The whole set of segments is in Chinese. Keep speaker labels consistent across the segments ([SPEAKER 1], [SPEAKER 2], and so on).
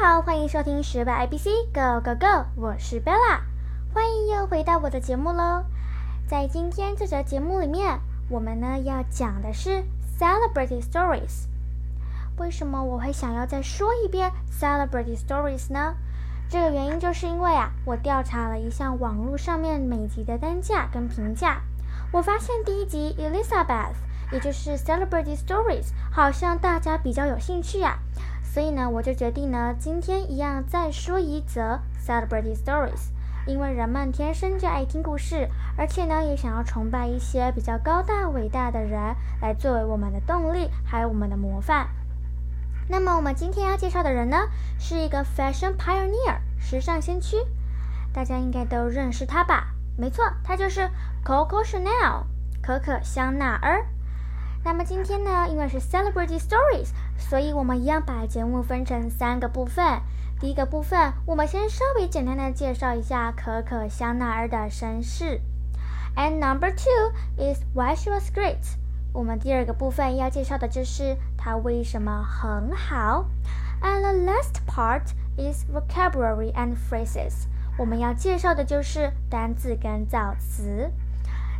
[SPEAKER 1] 好，欢迎收听学霸 ABC Go Go Go，我是 Bella，欢迎又回到我的节目喽。在今天这则节目里面，我们呢要讲的是 Celebrity Stories。为什么我会想要再说一遍 Celebrity Stories 呢？这个原因就是因为啊，我调查了一项网络上面每集的单价跟评价，我发现第一集 Elizabeth，也就是 Celebrity Stories，好像大家比较有兴趣呀。所以呢，我就决定呢，今天一样再说一则 celebrity stories，因为人们天生就爱听故事，而且呢，也想要崇拜一些比较高大伟大的人，来作为我们的动力，还有我们的模范。那么，我们今天要介绍的人呢，是一个 fashion pioneer，时尚先驱，大家应该都认识他吧？没错，他就是 Coco Chanel，可可香奈儿。那么今天呢，因为是 Celebrity Stories，所以我们一样把节目分成三个部分。第一个部分，我们先稍微简单的介绍一下可可香奈儿的身世。And number two is why she was great。我们第二个部分要介绍的就是她为什么很好。And the last part is vocabulary and phrases。我们要介绍的就是单字跟造词。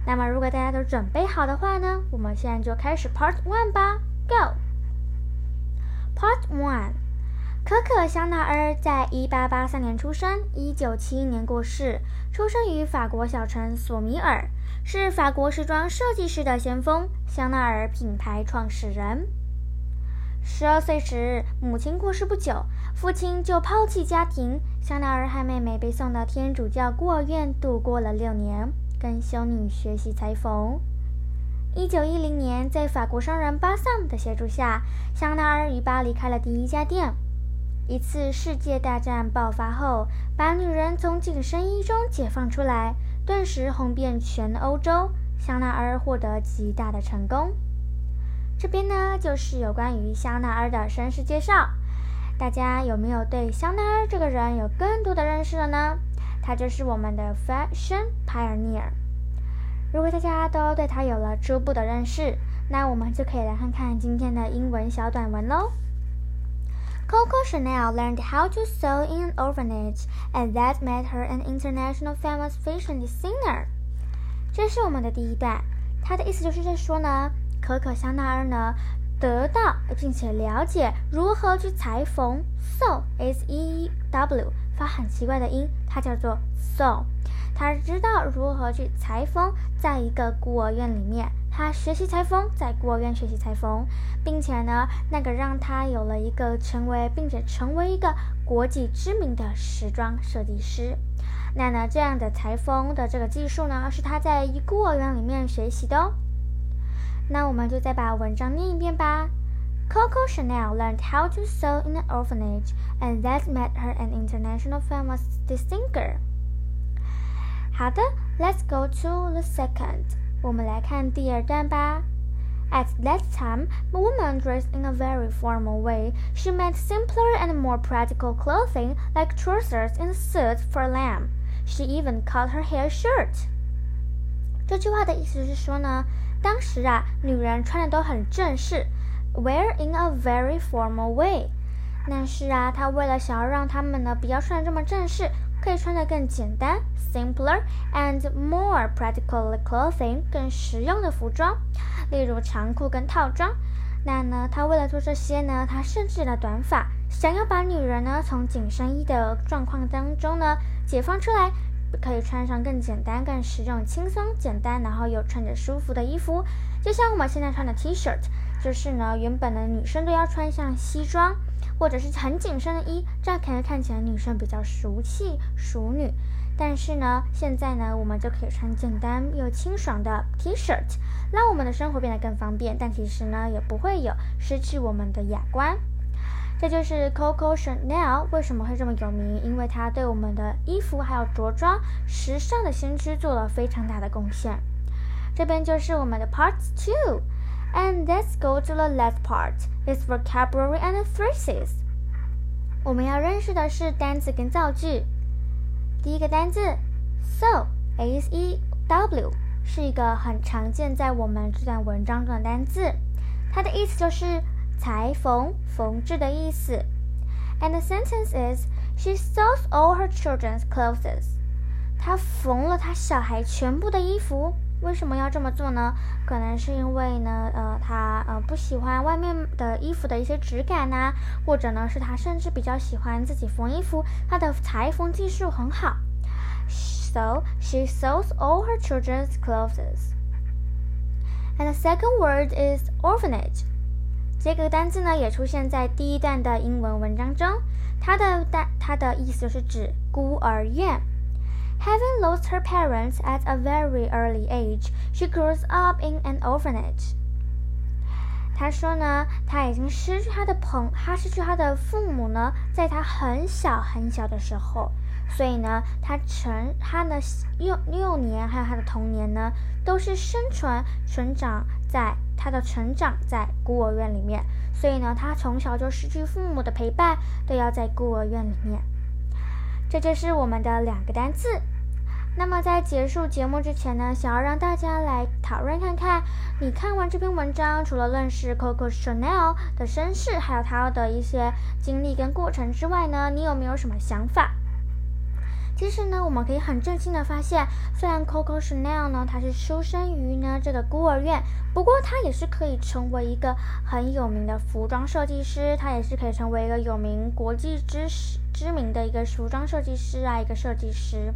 [SPEAKER 1] 那么，如果大家都准备好的话呢，我们现在就开始 Part One 吧。Go。Part One。可可香奈儿在一八八三年出生，一九七一年过世，出生于法国小城索米尔，是法国时装设计师的先锋，香奈儿品牌创始人。十二岁时，母亲过世不久，父亲就抛弃家庭，香奈儿和妹妹被送到天主教孤儿院度过了六年。跟修女学习裁缝。一九一零年，在法国商人巴萨姆的协助下，香奈儿于巴黎开了第一家店。一次世界大战爆发后，把女人从紧身衣中解放出来，顿时红遍全欧洲。香奈儿获得极大的成功。这边呢，就是有关于香奈儿的身世介绍。大家有没有对香奈儿这个人有更多的认识了呢？他就是我们的 fashion pioneer。如果大家都对他有了初步的认识，那我们就可以来看看今天的英文小短文喽。Coco Chanel learned how to sew in an orphanage, and that made her an international famous fashion designer。这是我们的第一段，它的意思就是在说呢，可可香奈儿呢得到并且了解如何去裁缝，sew，s e w。 发很奇怪的音，它叫做 sew。他知道如何去裁缝，在一个孤儿院里面，他学习裁缝，在孤儿院学习裁缝，并且呢，那个让他有了一个成为，并且成为一个国际知名的时装设计师。那呢，这样的裁缝的这个技术呢，是他在一孤儿院里面学习的哦。那我们就再把文章念一遍吧。Coco Chanel learned how to sew in an orphanage, and that made her an international famous designer. 好的，Let's go to the second. 我们来看第二段吧。At that time, a woman dressed in a very formal way. She meant simpler and more practical clothing, like trousers and suits for lamb. She even called her hair shirt. 这句话的意思是说呢，当时啊，女人穿的都很正式。 Wear in a very formal way，但是啊，他为了想要让他们呢不要穿的这么正式，可以穿的更简单，simpler and more practical clothing，更实用的服装，例如长裤跟套装。那呢，他为了做这些呢，他设置了短发，想要把女人呢从紧身衣的状况当中呢解放出来，可以穿上更简单、更实用、轻松、简单，然后又穿着舒服的衣服，就像我们现在穿的 T-shirt。就是呢，原本的女生都要穿上西装，或者是很紧身的衣，这样可能看起来女生比较俗气、淑女。但是呢，现在呢，我们就可以穿简单又清爽的 T-shirt，让我们的生活变得更方便。但其实呢，也不会有失去我们的雅观。这就是 Coco Chanel 为什么会这么有名，因为它对我们的衣服还有着装、时尚的先驱做了非常大的贡献。这边就是我们的 Part Two。And let's go to the last part. It's vocabulary and phrases. 我们要认识的是单词跟造句。第一个单字，sew，s-e-w，是一个很常见在我们这段文章中的单字。它的意思就是裁缝、缝制的意思。 And the sentence is she sews all her children's clothes. 她缝了她小孩全部的衣服。 为什么要这么做呢？可能是因为呢，呃，她呃不喜欢外面的衣服的一些质感呐，或者呢是她甚至比较喜欢自己缝衣服，她的裁缝技术很好。So she sews all her children's clothes. And the second word is orphanage. 这个单字呢也出现在第一段的英文文章中，它的单它的意思就是指孤儿院。Having lost her parents at a very early age, she grows up in an orphanage. 他说呢，他已经失去他的朋，他失去他的父母呢，在他很小很小的时候，所以呢，他成他的幼幼年还有他的童年呢，都是生存成长在他的成长在孤儿院里面，所以呢，他从小就失去父母的陪伴，都要在孤儿院里面。这就是我们的两个单词。那么在结束节目之前呢，想要让大家来讨论看看，你看完这篇文章，除了认识 Coco Chanel 的身世，还有他的一些经历跟过程之外呢，你有没有什么想法？其实呢，我们可以很震惊的发现，虽然 Coco Chanel 呢，他是出生于呢这个孤儿院，不过他也是可以成为一个很有名的服装设计师，他也是可以成为一个有名国际知识。知名的一个服装设计师啊，一个设计师，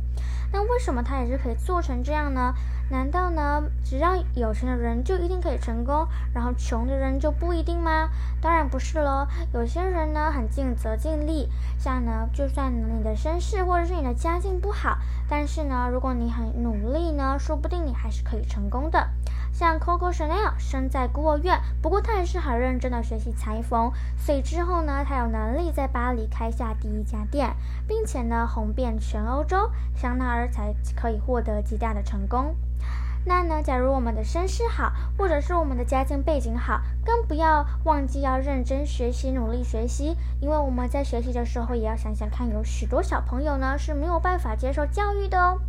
[SPEAKER 1] 那为什么他也是可以做成这样呢？难道呢，只要有钱的人就一定可以成功，然后穷的人就不一定吗？当然不是喽。有些人呢很尽责尽力，像呢，就算你的身世或者是你的家境不好，但是呢，如果你很努力呢，说不定你还是可以成功的。像 Coco Chanel 生在孤儿院，不过他也是很认真的学习裁缝，所以之后呢，他有能力在巴黎开下第一家店，并且呢红遍全欧洲，香奈儿才可以获得极大的成功。那呢，假如我们的身世好，或者是我们的家境背景好，更不要忘记要认真学习，努力学习，因为我们在学习的时候也要想想看，有许多小朋友呢是没有办法接受教育的哦。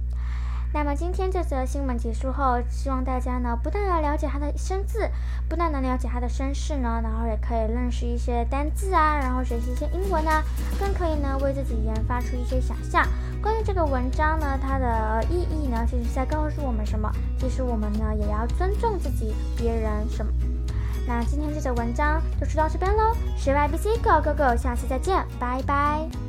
[SPEAKER 1] 那么今天这则新闻结束后，希望大家呢不但要了解他的生字，不但能了解他的身世呢，然后也可以认识一些单字啊，然后学习一些英文啊，更可以呢为自己研发出一些想象。关于这个文章呢，它的意义呢，其实在告诉我们什么？其实我们呢也要尊重自己、别人什么。那今天这则文章就说到这边喽，学 Y B C Go Go Go，下次再见，拜拜。